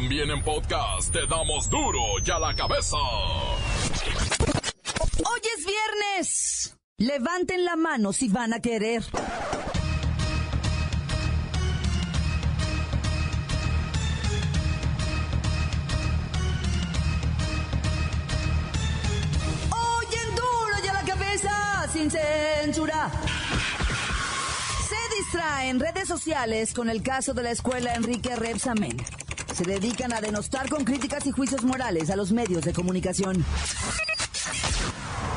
También en podcast te damos duro y a la cabeza. Hoy es viernes. Levanten la mano si van a querer. Hoy en duro y a la cabeza, sin censura. Se distraen redes sociales con el caso de la escuela Enrique Repsamen. Se dedican a denostar con críticas y juicios morales a los medios de comunicación.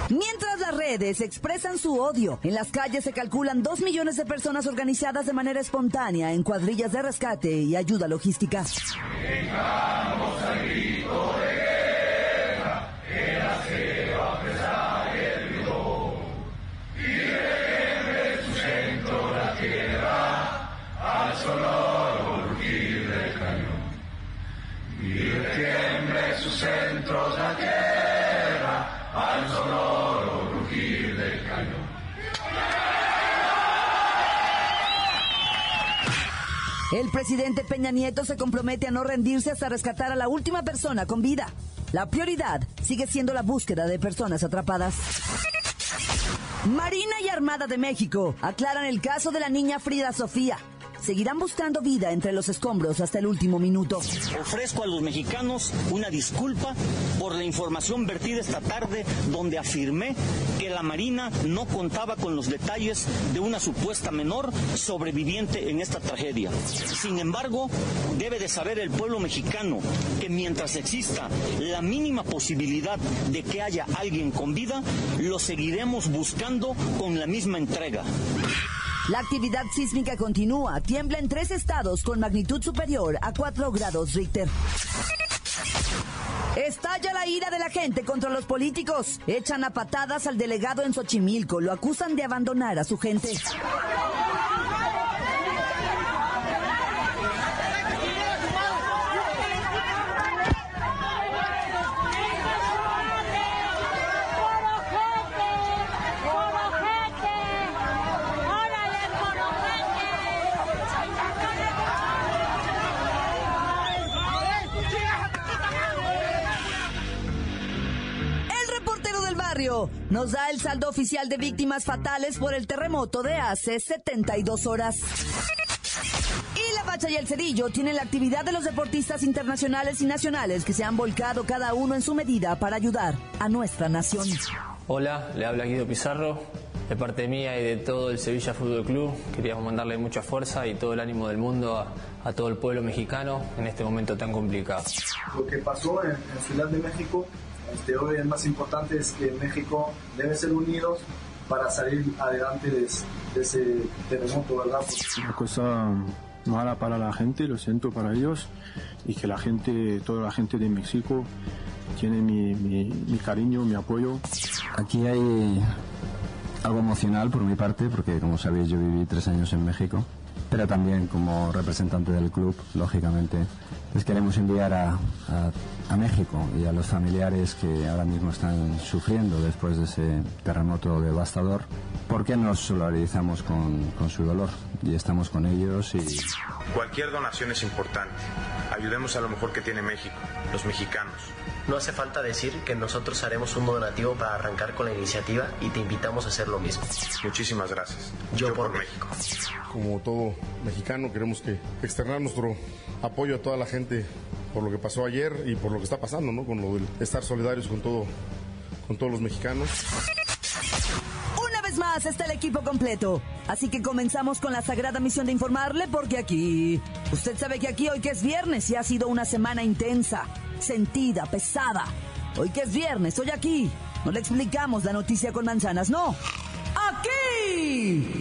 Mientras las redes expresan su odio, en las calles se calculan dos millones de personas organizadas de manera espontánea en cuadrillas de rescate y ayuda logística. El presidente Peña Nieto se compromete a no rendirse hasta rescatar a la última persona con vida. La prioridad sigue siendo la búsqueda de personas atrapadas. Marina y Armada de México aclaran el caso de la niña Frida Sofía. Seguirán buscando vida entre los escombros hasta el último minuto. Ofrezco a los mexicanos una disculpa por la información vertida esta tarde donde afirmé que la Marina no contaba con los detalles de una supuesta menor sobreviviente en esta tragedia. Sin embargo, debe de saber el pueblo mexicano que mientras exista la mínima posibilidad de que haya alguien con vida, lo seguiremos buscando con la misma entrega. La actividad sísmica continúa. Tiembla en tres estados con magnitud superior a 4 grados Richter. Estalla la ira de la gente contra los políticos. Echan a patadas al delegado en Xochimilco. Lo acusan de abandonar a su gente. Nos da el saldo oficial de víctimas fatales por el terremoto de hace 72 horas. Y la Bacha y el Cerillo tienen la actividad de los deportistas internacionales y nacionales que se han volcado cada uno en su medida para ayudar a nuestra nación. Hola, le habla Guido Pizarro. De parte mía y de todo el Sevilla Fútbol Club, queríamos mandarle mucha fuerza y todo el ánimo del mundo a, a todo el pueblo mexicano en este momento tan complicado. Lo que pasó en, en Ciudad de México, este, hoy el más importante es que México debe ser unidos para salir adelante de, de ese terremoto, ¿verdad? Una cosa mala para la gente, lo siento para ellos, y que la gente, toda la gente de México tiene mi, mi, mi cariño, mi apoyo. Aquí hay algo emocional por mi parte, porque como sabéis yo viví tres años en México, pero también como representante del club, lógicamente, les queremos enviar a, a, a México y a los familiares que ahora mismo están sufriendo después de ese terremoto devastador, porque nos solidarizamos con, con su dolor y estamos con ellos y Cualquier donación es importante. Ayudemos a lo mejor que tiene México, los mexicanos. No hace falta decir que nosotros haremos un donativo para arrancar con la iniciativa y te invitamos a hacer lo mismo. Muchísimas gracias. Yo, por, México. Como todo mexicano queremos que externar nuestro apoyo a toda la gente por lo que pasó ayer y por lo que está pasando, ¿no? Con lo de estar solidarios con todo, con todos los mexicanos. Está el equipo completo. Así que comenzamos con la sagrada misión de informarle porque aquí... Usted sabe que aquí hoy que es viernes y ha sido una semana intensa, sentida, pesada. Hoy que es viernes, hoy aquí. No le explicamos la noticia con manzanas, no. Aquí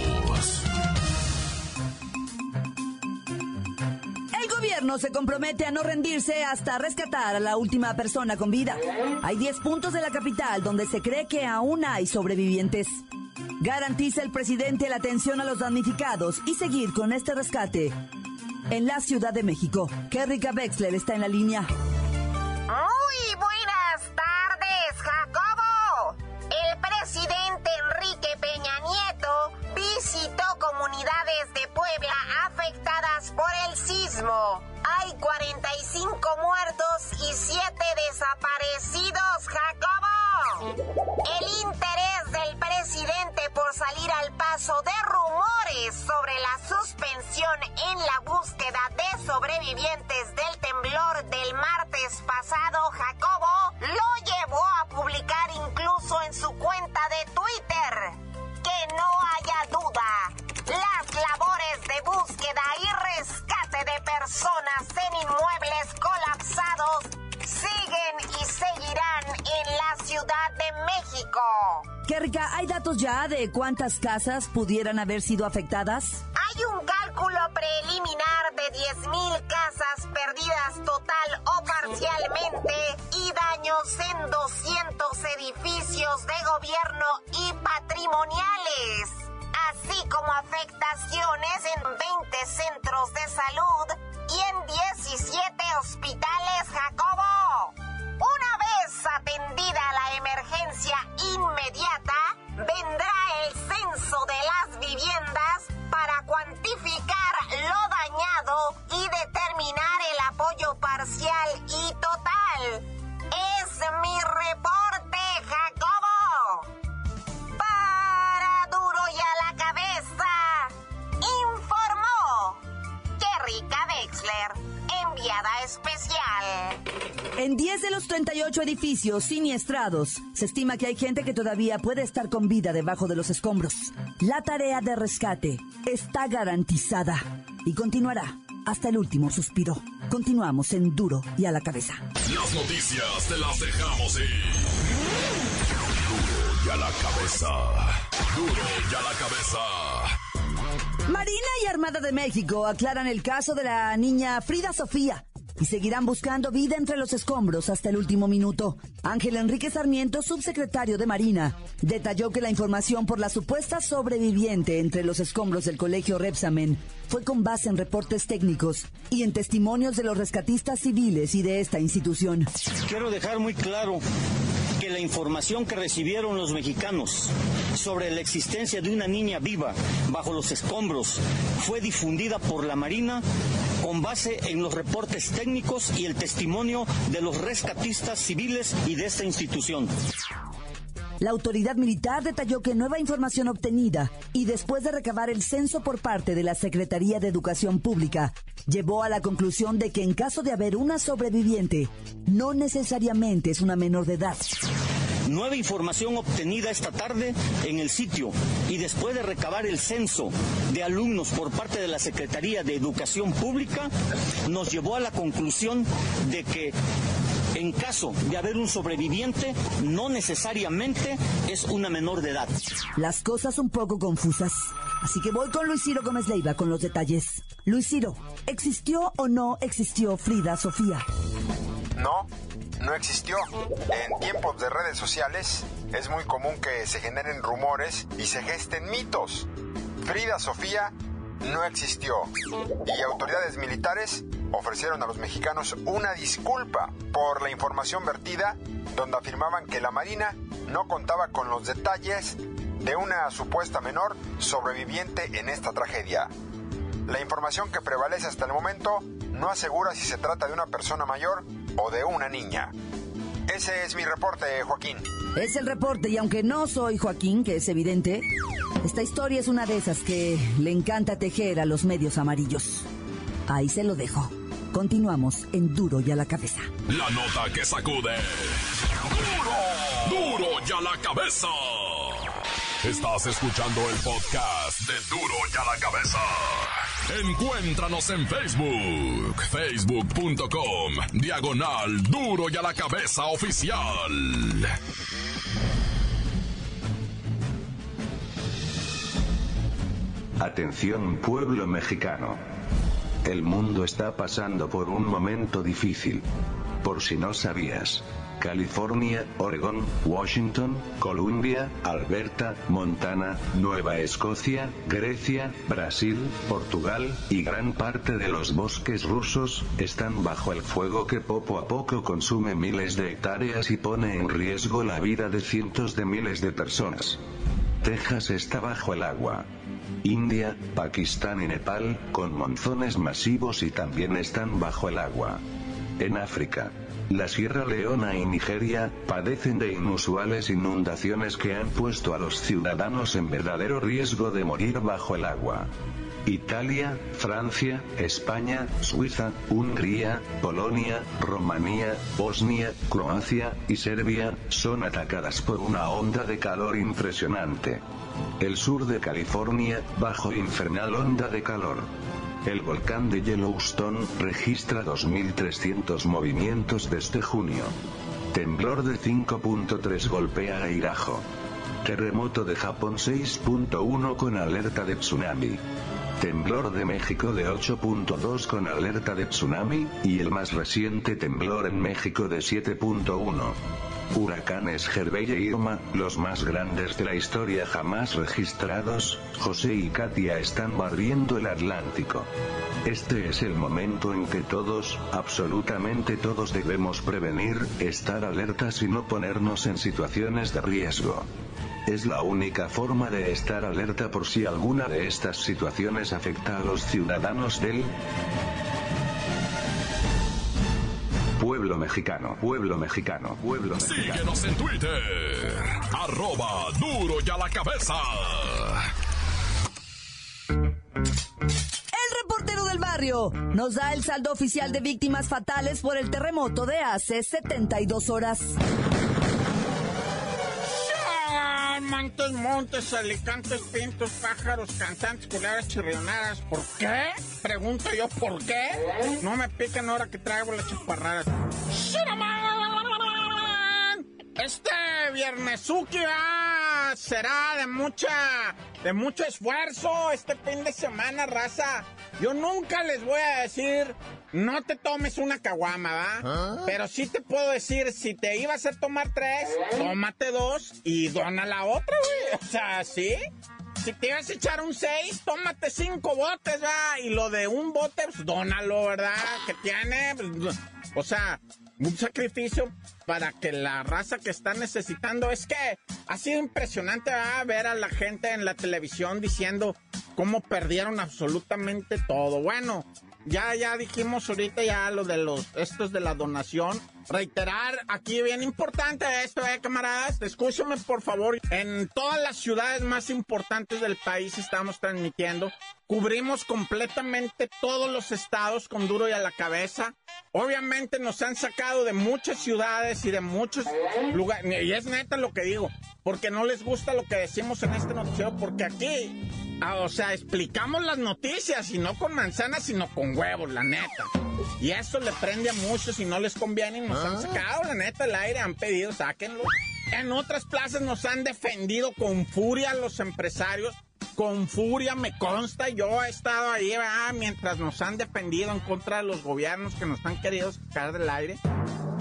Gobierno se compromete a no rendirse hasta rescatar a la última persona con vida. Hay 10 puntos de la capital donde se cree que aún hay sobrevivientes. Garantiza el presidente la atención a los damnificados y seguir con este rescate. En la Ciudad de México, Kerrika Wexler está en la línea. Buenas de rumores sobre la suspensión en la búsqueda de sobrevivientes del temblor del martes pasado, Jacobo lo llevó a publicar incluso en su cuenta de Twitter. Que no haya duda, las labores de búsqueda y rescate de personas en inmuebles colapsados siguen y seguirán en la Ciudad de México. Kerrika, ¿hay datos ya de cuántas casas pudieran haber sido afectadas? Hay un cálculo preliminar de 10.000 casas perdidas total o parcialmente y daños en 200 edificios de gobierno y patrimoniales, así como afectaciones en 20 centros de salud y en 17 hospitales, Jacobo. Atendida la emergencia inmediata, vendrá el censo de las viviendas para cuantificar lo dañado y determinar el apoyo parcial y total. Es mi reporte, En 10 de los 38 edificios siniestrados, se estima que hay gente que todavía puede estar con vida debajo de los escombros. La tarea de rescate está garantizada y continuará hasta el último suspiro. Continuamos en Duro y a la cabeza. Las noticias te las dejamos ir. Duro y a la cabeza. Duro y a la cabeza. Marina y Armada de México aclaran el caso de la niña Frida Sofía y seguirán buscando vida entre los escombros hasta el último minuto. Ángel Enrique Sarmiento, subsecretario de Marina, detalló que la información por la supuesta sobreviviente entre los escombros del colegio Repsamen fue con base en reportes técnicos y en testimonios de los rescatistas civiles y de esta institución. Quiero dejar muy claro la información que recibieron los mexicanos sobre la existencia de una niña viva bajo los escombros fue difundida por la Marina con base en los reportes técnicos y el testimonio de los rescatistas civiles y de esta institución. La autoridad militar detalló que nueva información obtenida y después de recabar el censo por parte de la Secretaría de Educación Pública, llevó a la conclusión de que en caso de haber una sobreviviente, no necesariamente es una menor de edad. Nueva información obtenida esta tarde en el sitio y después de recabar el censo de alumnos por parte de la Secretaría de Educación Pública, nos llevó a la conclusión de que en caso de haber un sobreviviente, no necesariamente es una menor de edad. Las cosas un poco confusas. Así que voy con Luis Ciro Gómez Leiva con los detalles. Luis Ciro, ¿existió o no existió Frida Sofía? No, no existió. En tiempos de redes sociales es muy común que se generen rumores y se gesten mitos. Frida Sofía no existió y autoridades militares ofrecieron a los mexicanos una disculpa por la información vertida donde afirmaban que la Marina no contaba con los detalles de una supuesta menor sobreviviente en esta tragedia. La información que prevalece hasta el momento no asegura si se trata de una persona mayor o de una niña. Ese es mi reporte, Joaquín. Es el reporte y aunque no soy Joaquín, que es evidente, esta historia es una de esas que le encanta tejer a los medios amarillos. Ahí se lo dejo. Continuamos en Duro y a la cabeza. La nota que sacude. ¡Duro! ¡Duro y a la cabeza! Estás escuchando el podcast de Duro y a la cabeza. Encuéntranos en Facebook, facebook.com, diagonal Duro y a la cabeza oficial. Atención pueblo mexicano. El mundo está pasando por un momento difícil. Por si no sabías. California, Oregón, Washington, Columbia, Alberta, Montana, Nueva Escocia, Grecia, Brasil, Portugal, y gran parte de los bosques rusos, están bajo el fuego que poco a poco consume miles de hectáreas y pone en riesgo la vida de cientos de miles de personas. Texas está bajo el agua. India, Pakistán y Nepal, con monzones masivos y también están bajo el agua. En África, la Sierra Leona y Nigeria, padecen de inusuales inundaciones que han puesto a los ciudadanos en verdadero riesgo de morir bajo el agua. Italia, Francia, España, Suiza, Hungría, Polonia, Rumanía, Bosnia, Croacia y Serbia son atacadas por una onda de calor impresionante. El sur de California, bajo infernal onda de calor. El volcán de Yellowstone registra 2.300 movimientos desde junio. Temblor de 5.3 golpea a Irajo. Terremoto de Japón 6.1 con alerta de tsunami. Temblor de México de 8.2 con alerta de tsunami, y el más reciente temblor en México de 7.1. Huracanes Hervey e Irma, los más grandes de la historia jamás registrados, José y Katia están barriendo el Atlántico. Este es el momento en que todos, absolutamente todos debemos prevenir, estar alertas y no ponernos en situaciones de riesgo. Es la única forma de estar alerta por si alguna de estas situaciones afecta a los ciudadanos del pueblo mexicano, pueblo mexicano, pueblo mexicano. Síguenos en Twitter. Arroba duro y a la cabeza. El reportero del barrio nos da el saldo oficial de víctimas fatales por el terremoto de hace 72 horas. Montes, montes, alicantes, pintos, pájaros, cantantes, culebras, chirrionadas. ¿Por qué? Pregunto yo, ¿por qué? No me pican ahora que traigo las chaparradas. Este viernesuki ah, será de mucha, de mucho esfuerzo este fin de semana, raza. Yo nunca les voy a decir, no te tomes una caguama, ¿va? Pero sí te puedo decir, si te ibas a tomar tres, tómate dos y dona la otra, güey. O sea, ¿sí? Si te ibas a echar un seis, tómate cinco botes, ¿va? Y lo de un bote, pues dónalo, ¿verdad? Que tiene, pues, o sea, un sacrificio para que la raza que está necesitando. Es que ha sido impresionante ¿verdad? ver a la gente en la televisión diciendo cómo perdieron absolutamente todo. Bueno, ya, ya dijimos ahorita ya lo de los, estos de la donación. Reiterar aquí bien importante esto, eh, camaradas. Escúchame por favor. En todas las ciudades más importantes del país estamos transmitiendo. Cubrimos completamente todos los estados con duro y a la cabeza. Obviamente nos han sacado de muchas ciudades y de muchos lugares. Y es neta lo que digo. Porque no les gusta lo que decimos en este noticiero. Porque aquí Ah, o sea, explicamos las noticias y no con manzanas, sino con huevos, la neta. Y eso le prende a muchos y no les conviene y nos han sacado, la neta, el aire, han pedido, sáquenlo. En otras plazas nos han defendido con furia los empresarios. Con furia, me consta, yo he estado ahí, mientras nos han defendido en contra de los gobiernos que nos han querido sacar del aire.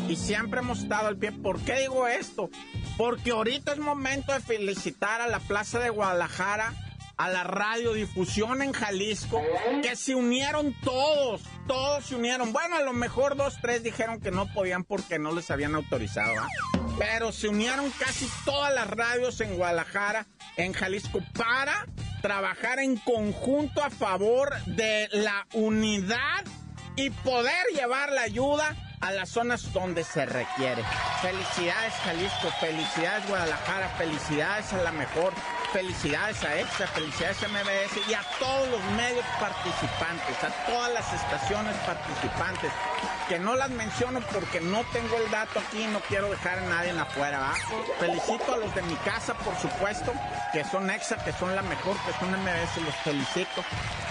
Y siempre hemos estado al pie. ¿Por qué digo esto? Porque ahorita es momento de felicitar a la Plaza de Guadalajara a la radiodifusión en Jalisco, que se unieron todos, todos se unieron. Bueno, a lo mejor dos, tres dijeron que no podían porque no les habían autorizado, ¿ah? Pero se unieron casi todas las radios en Guadalajara, en Jalisco, para trabajar en conjunto a favor de la unidad y poder llevar la ayuda a las zonas donde se requiere. Felicidades Jalisco, felicidades Guadalajara, felicidades a la mejor, felicidades a EXA, felicidades a MBS y a todos los medios participantes, a todas las estaciones participantes, que no las menciono porque no tengo el dato aquí, no quiero dejar a nadie afuera. ¿va? Felicito a los de mi casa, por supuesto, que son EXA, que son la mejor, que son MBS, los felicito.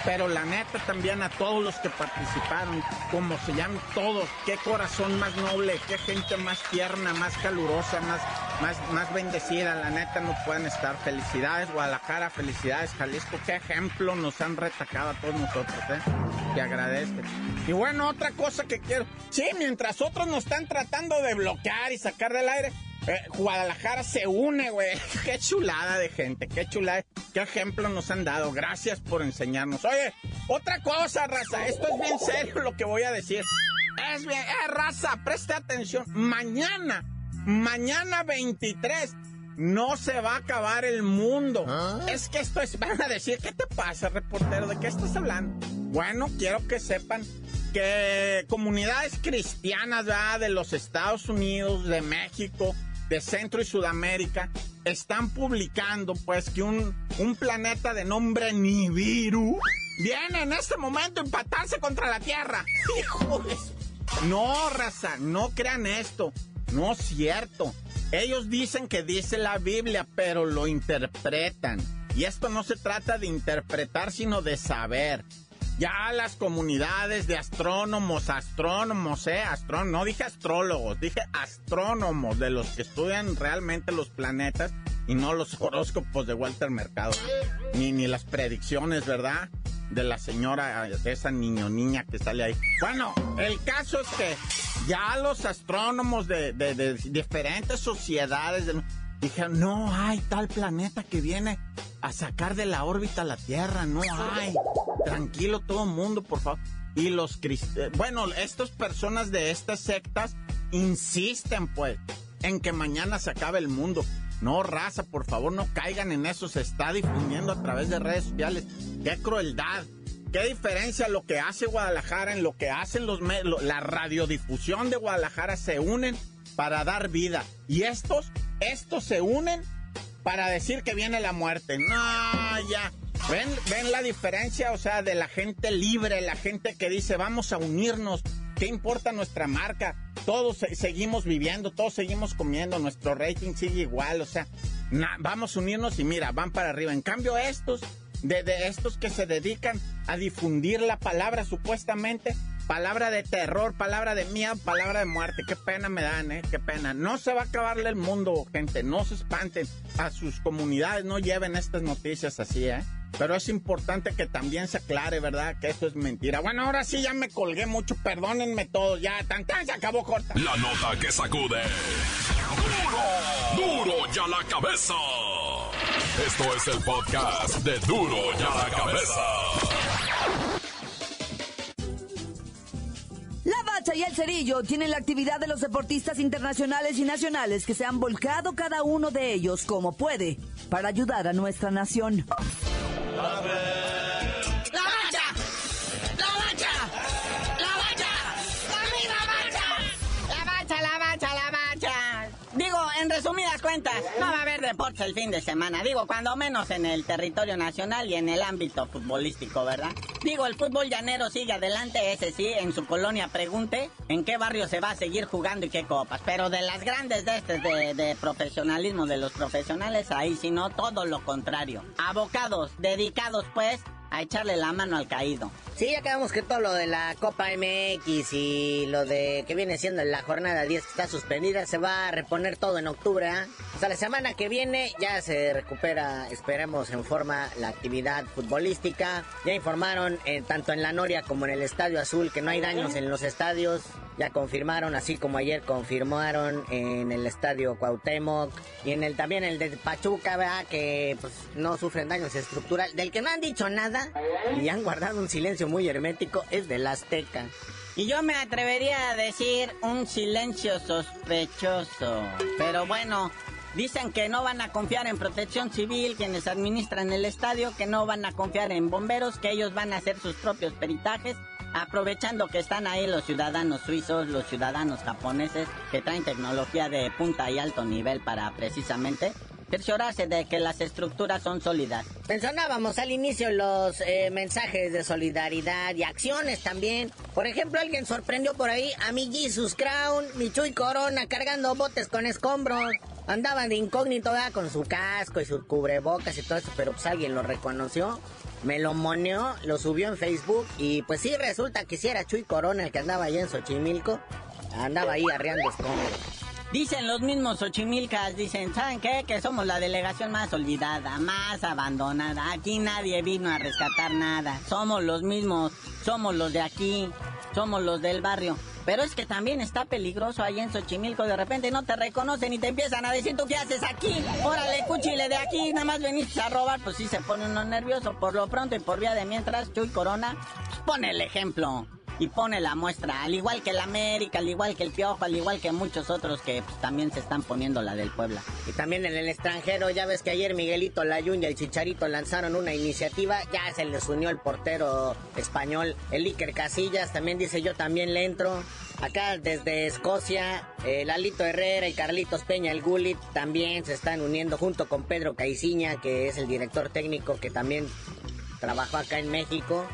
Pero la neta también a todos los que participaron, como se llaman todos, qué corazón más noble, qué gente más tierna, más calurosa, más, más, más bendecida, la neta no pueden estar. Felicidades Guadalajara, felicidades Jalisco, qué ejemplo nos han retacado a todos nosotros, ¿eh? Agradezco. Y bueno, otra cosa que quiero. Sí, mientras otros nos están tratando de bloquear y sacar del aire, eh, Guadalajara se une, güey. Qué chulada de gente, qué chulada. Qué ejemplo nos han dado. Gracias por enseñarnos. Oye, otra cosa, raza. Esto es bien serio lo que voy a decir. Es bien, eh, raza, preste atención. Mañana, mañana 23 no se va a acabar el mundo. Es que esto es, van a decir, ¿qué te pasa, reportero? ¿De qué estás hablando? Bueno, quiero que sepan que comunidades cristianas de los Estados Unidos, de México, de Centro y Sudamérica, están publicando pues que un, un planeta de nombre Nibiru viene en este momento a empatarse contra la Tierra. ¡Hijo No, raza, no crean esto. No es cierto. Ellos dicen que dice la Biblia, pero lo interpretan. Y esto no se trata de interpretar, sino de saber. Ya las comunidades de astrónomos, astrónomos, eh, astrónomos, no dije astrólogos, dije astrónomos, de los que estudian realmente los planetas y no los horóscopos de Walter Mercado, ni, ni las predicciones, ¿verdad? De la señora, de esa niño niña que sale ahí. Bueno, el caso es que ya los astrónomos de, diferentes sociedades dijeron, no hay tal planeta que viene a sacar de la órbita la Tierra, no hay. Tranquilo todo el mundo, por favor. Y los cristianos, bueno, estas personas de estas sectas insisten pues en que mañana se acabe el mundo. No, raza, por favor, no caigan en eso. Se está difundiendo a través de redes sociales. ¡Qué crueldad! ¿Qué diferencia lo que hace Guadalajara en lo que hacen los la radiodifusión de Guadalajara se unen para dar vida y estos estos se unen para decir que viene la muerte. No, ya. ¿Ven, ven la diferencia, o sea, de la gente libre, la gente que dice, "Vamos a unirnos, ¿qué importa nuestra marca? Todos seguimos viviendo, todos seguimos comiendo, nuestro rating sigue igual, o sea, vamos a unirnos y mira, van para arriba. En cambio estos de, estos que se dedican a difundir la palabra supuestamente, palabra de terror, palabra de miedo, palabra de muerte. Qué pena me dan, ¿eh? Qué pena. No se va a acabarle el mundo, gente. No se espanten. A sus comunidades no lleven estas noticias así, ¿eh? Pero es importante que también se aclare, ¿verdad? Que esto es mentira. Bueno, ahora sí ya me colgué mucho. Perdónenme todos. Ya, tan tan se acabó corta. La nota que sacude. ¡Duro! ¡Duro ya la cabeza! Esto es el podcast de Duro y a la Cabeza. La Bacha y el Cerillo tienen la actividad de los deportistas internacionales y nacionales que se han volcado cada uno de ellos como puede para ayudar a nuestra nación. Amém. Resumidas cuentas, no va a haber deportes el fin de semana. Digo, cuando menos en el territorio nacional y en el ámbito futbolístico, ¿verdad? Digo, el fútbol llanero sigue adelante, ese sí, en su colonia pregunte en qué barrio se va a seguir jugando y qué copas. Pero de las grandes de este, de, de profesionalismo de los profesionales, ahí sí no, todo lo contrario. Abocados, dedicados pues a echarle la mano al caído. Sí, ya quedamos que todo lo de la Copa MX y lo de que viene siendo la jornada 10 que está suspendida se va a reponer todo en octubre. ¿eh? O sea, la semana que viene ya se recupera, esperemos, en forma la actividad futbolística. Ya informaron eh, tanto en la Noria como en el Estadio Azul que no hay daños en los estadios. Ya confirmaron, así como ayer confirmaron en el Estadio Cuauhtémoc y en el también el de Pachuca, que pues, no sufren daños estructurales. Del que no han dicho nada y han guardado un silencio muy hermético es del Azteca. Y yo me atrevería a decir un silencio sospechoso. Pero bueno, Dicen que no van a confiar en protección civil, quienes administran el estadio, que no van a confiar en bomberos, que ellos van a hacer sus propios peritajes, aprovechando que están ahí los ciudadanos suizos, los ciudadanos japoneses, que traen tecnología de punta y alto nivel para precisamente cerciorarse de que las estructuras son sólidas. Mencionábamos al inicio los eh, mensajes de solidaridad y acciones también. Por ejemplo, alguien sorprendió por ahí a mi Jesus Crown, mi Chuy Corona cargando botes con escombros. Andaban de incógnito con su casco y sus cubrebocas y todo eso, pero pues alguien lo reconoció. Me lo moneó, lo subió en Facebook y pues sí resulta que si era Chuy Corona el que andaba allá en Xochimilco. Andaba ahí arreando escombros. Dicen los mismos Ochimilcas, dicen, ¿saben qué? Que somos la delegación más olvidada, más abandonada. Aquí nadie vino a rescatar nada. Somos los mismos somos los de aquí, somos los del barrio. Pero es que también está peligroso ahí en Xochimilco. De repente no te reconocen y te empiezan a decir, ¿tú qué haces aquí? Órale, cuchile de aquí, nada más veniste a robar. Pues sí se pone uno nervioso. Por lo pronto y por vía de mientras, Chuy Corona pues pone el ejemplo y pone la muestra, al igual que el América, al igual que el Piojo, al igual que muchos otros que pues, también se están poniendo la del Puebla. Y también en el extranjero, ya ves que ayer Miguelito Layun y el Chicharito lanzaron una iniciativa, ya se les unió el portero español, el Iker Casillas, también dice yo también le entro. Acá desde Escocia, eh, Lalito Herrera y Carlitos Peña, el Gulit, también se están uniendo junto con Pedro Caiciña, que es el director técnico que también trabajó acá en México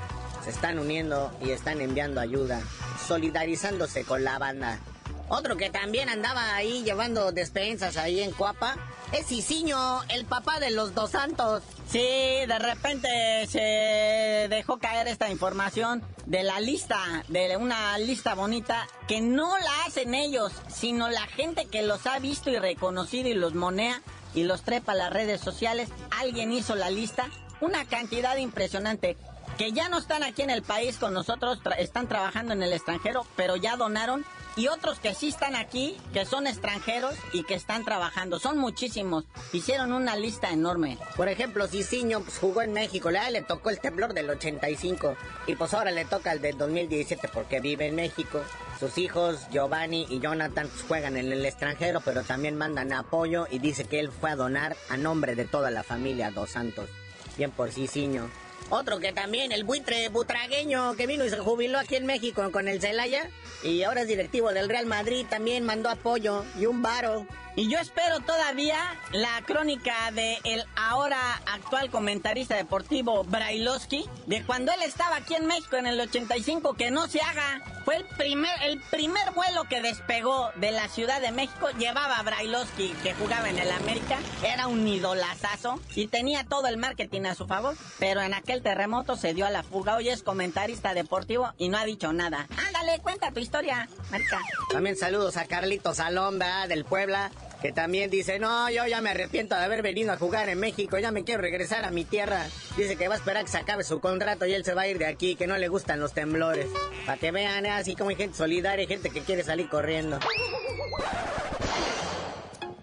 se están uniendo y están enviando ayuda, solidarizándose con la banda. Otro que también andaba ahí llevando despensas ahí en Cuapa es Isiño, el papá de los dos santos. Sí, de repente se dejó caer esta información de la lista, de una lista bonita que no la hacen ellos, sino la gente que los ha visto y reconocido y los monea y los trepa a las redes sociales. Alguien hizo la lista, una cantidad impresionante que ya no están aquí en el país con nosotros, están trabajando en el extranjero, pero ya donaron. Y otros que sí están aquí, que son extranjeros y que están trabajando. Son muchísimos. Hicieron una lista enorme. Por ejemplo, Cicinho pues, jugó en México. Le, le tocó el temblor del 85. Y pues ahora le toca el del 2017 porque vive en México. Sus hijos, Giovanni y Jonathan, pues, juegan en el extranjero, pero también mandan apoyo. Y dice que él fue a donar a nombre de toda la familia Dos Santos. Bien por Cicinho. Otro que también, el buitre butragueño que vino y se jubiló aquí en México con el Celaya. Y ahora es directivo del Real Madrid, también mandó apoyo y un varo. Y yo espero todavía la crónica de el ahora actual comentarista deportivo Brailovsky, de cuando él estaba aquí en México en el 85, que no se haga. Fue el primer, el primer vuelo que despegó de la Ciudad de México, llevaba a Brailovsky, que jugaba en el América, era un idolazazo y tenía todo el marketing a su favor, pero en aquel terremoto se dio a la fuga. Hoy es comentarista deportivo y no ha dicho nada. Ándale, cuenta tu historia, Marica. También saludos a Carlitos Alonda del Puebla, que también dice, no, yo ya me arrepiento de haber venido a jugar en México, ya me quiero regresar a mi tierra. Dice que va a esperar que se acabe su contrato y él se va a ir de aquí, que no le gustan los temblores. Para que vean, ¿eh? así como hay gente solidaria, gente que quiere salir corriendo.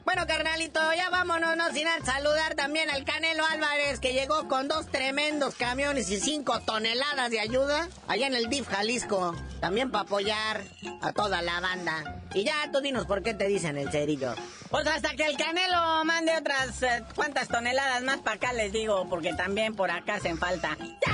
Bueno, carnalito, ya vámonos, no sin saludar también al Canelo Álvarez, que llegó con dos tremendos camiones y cinco toneladas de ayuda allá en el DIF Jalisco. También para apoyar a toda la banda. Y ya tú dinos por qué te dicen el cerillo. Pues hasta que el Canelo mande otras eh, cuantas toneladas más para acá les digo, porque también por acá hacen falta. ¡Ya!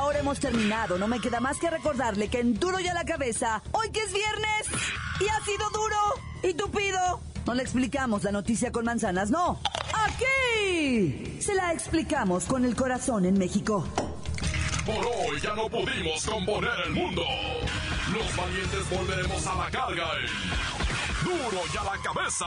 Por ahora hemos terminado. No me queda más que recordarle que en Duro y a la cabeza, hoy que es viernes y ha sido duro y tupido. No le explicamos la noticia con manzanas, no. Aquí se la explicamos con el corazón en México. Por hoy ya no pudimos componer el mundo. Los valientes volveremos a la carga. en Duro y a la cabeza.